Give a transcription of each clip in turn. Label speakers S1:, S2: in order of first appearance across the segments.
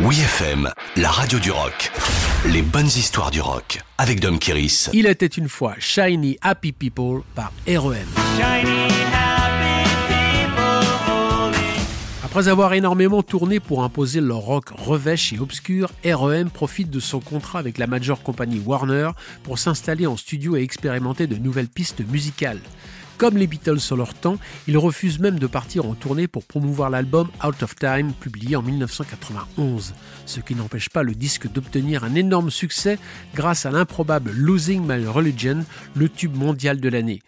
S1: Oui FM, la radio du rock. Les bonnes histoires du rock avec Dom Kiris.
S2: Il était une fois Shiny Happy People par REM. Après avoir énormément tourné pour imposer leur rock revêche et obscur, REM profite de son contrat avec la major compagnie Warner pour s'installer en studio et expérimenter de nouvelles pistes musicales. Comme les Beatles sur leur temps, ils refusent même de partir en tournée pour promouvoir l'album Out of Time, publié en 1991, ce qui n'empêche pas le disque d'obtenir un énorme succès grâce à l'improbable Losing My Religion, le tube mondial de l'année.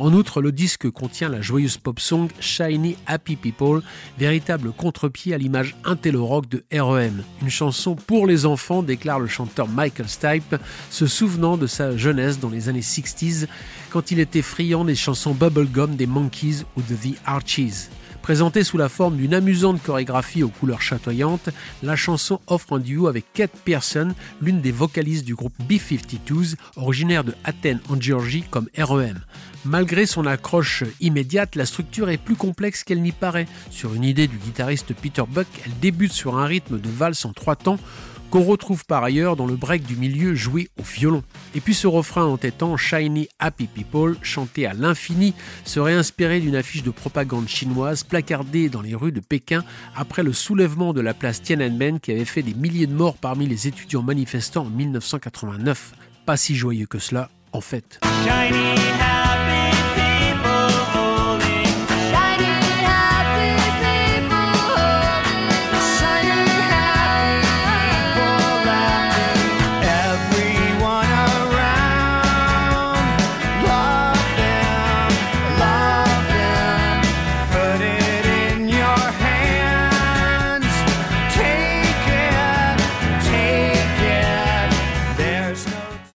S2: En outre, le disque contient la joyeuse pop song Shiny Happy People, véritable contre-pied à l'image intello-rock de REM. Une chanson pour les enfants, déclare le chanteur Michael Stipe, se souvenant de sa jeunesse dans les années 60s, quand il était friand des chansons bubblegum des Monkeys ou de The Archies. Présentée sous la forme d'une amusante chorégraphie aux couleurs chatoyantes, la chanson offre un duo avec Kate Pearson, l'une des vocalistes du groupe B-52s, originaire de Athènes en Géorgie comme REM. Malgré son accroche immédiate, la structure est plus complexe qu'elle n'y paraît. Sur une idée du guitariste Peter Buck, elle débute sur un rythme de valse en trois temps qu'on retrouve par ailleurs dans le break du milieu joué au violon. Et puis ce refrain entêtant Shiny Happy People, chanté à l'infini, serait inspiré d'une affiche de propagande chinoise placardée dans les rues de Pékin après le soulèvement de la place Tiananmen qui avait fait des milliers de morts parmi les étudiants manifestants en 1989. Pas si joyeux que cela, en fait.